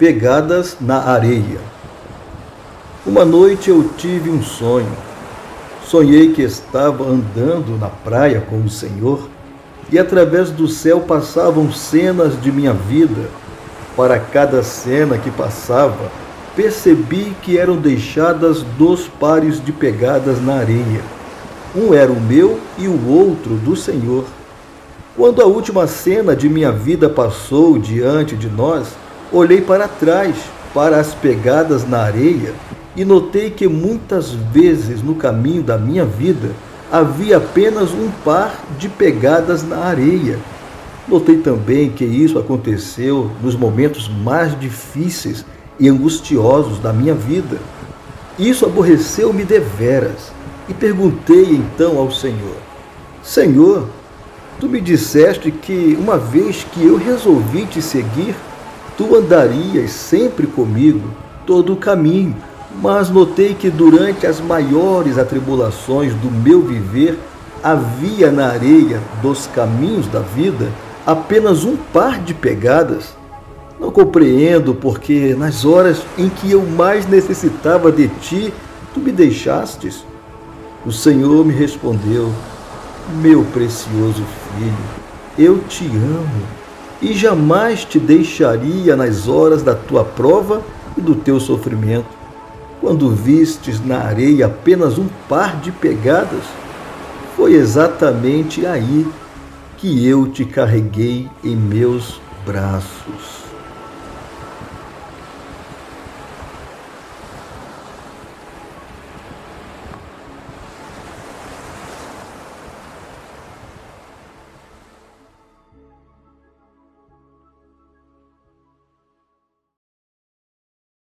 pegadas na areia. Uma noite eu tive um sonho. Sonhei que estava andando na praia com o Senhor e através do céu passavam cenas de minha vida. Para cada cena que passava, percebi que eram deixadas dois pares de pegadas na areia. Um era o meu e o outro do Senhor. Quando a última cena de minha vida passou diante de nós, Olhei para trás, para as pegadas na areia, e notei que muitas vezes no caminho da minha vida havia apenas um par de pegadas na areia. Notei também que isso aconteceu nos momentos mais difíceis e angustiosos da minha vida. Isso aborreceu-me deveras e perguntei então ao Senhor: Senhor, tu me disseste que uma vez que eu resolvi te seguir, tu andarias sempre comigo todo o caminho, mas notei que durante as maiores atribulações do meu viver havia na areia dos caminhos da vida apenas um par de pegadas. Não compreendo porque nas horas em que eu mais necessitava de ti, tu me deixastes. O Senhor me respondeu: Meu precioso filho, eu te amo e jamais te deixaria nas horas da tua prova e do teu sofrimento. Quando vistes na areia apenas um par de pegadas, foi exatamente aí que eu te carreguei em meus braços.